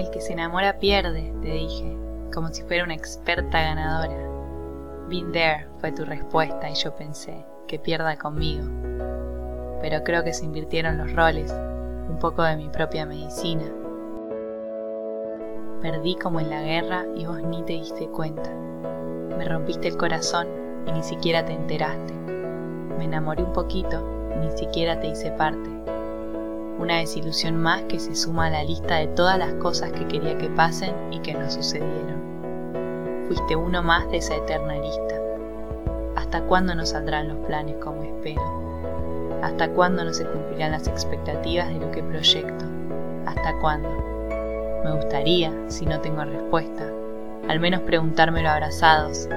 El que se enamora pierde, te dije, como si fuera una experta ganadora. Been there fue tu respuesta y yo pensé que pierda conmigo. Pero creo que se invirtieron los roles, un poco de mi propia medicina. Perdí como en la guerra y vos ni te diste cuenta. Me rompiste el corazón y ni siquiera te enteraste. Me enamoré un poquito y ni siquiera te hice parte. Una desilusión más que se suma a la lista de todas las cosas que quería que pasen y que no sucedieron. Fuiste uno más de esa eterna lista. ¿Hasta cuándo nos saldrán los planes como espero? ¿Hasta cuándo no se cumplirán las expectativas de lo que proyecto? ¿Hasta cuándo? Me gustaría, si no tengo respuesta, al menos preguntármelo abrazados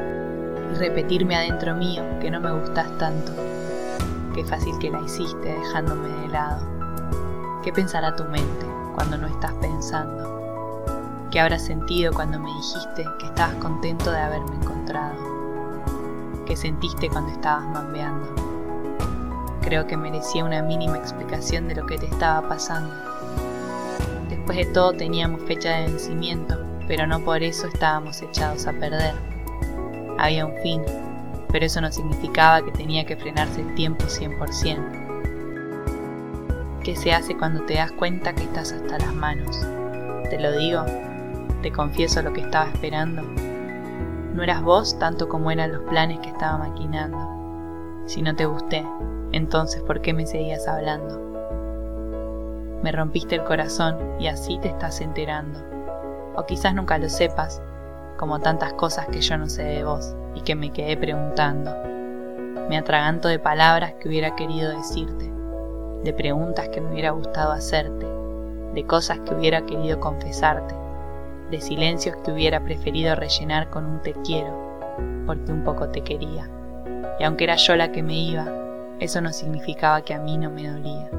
y repetirme adentro mío que no me gustas tanto. Qué fácil que la hiciste dejándome de lado. ¿Qué pensará tu mente cuando no estás pensando? ¿Qué habrás sentido cuando me dijiste que estabas contento de haberme encontrado? ¿Qué sentiste cuando estabas mambeando? Creo que merecía una mínima explicación de lo que te estaba pasando Después de todo teníamos fecha de vencimiento, pero no por eso estábamos echados a perder. Había un fin, pero eso no significaba que tenía que frenarse el tiempo 100%. ¿Qué se hace cuando te das cuenta que estás hasta las manos? Te lo digo, te confieso lo que estaba esperando. No eras vos tanto como eran los planes que estaba maquinando. Si no te gusté, entonces ¿por qué me seguías hablando? Me rompiste el corazón y así te estás enterando. O quizás nunca lo sepas, como tantas cosas que yo no sé de vos y que me quedé preguntando. Me atraganto de palabras que hubiera querido decirte, de preguntas que me hubiera gustado hacerte, de cosas que hubiera querido confesarte, de silencios que hubiera preferido rellenar con un te quiero, porque un poco te quería. Y aunque era yo la que me iba, eso no significaba que a mí no me dolía.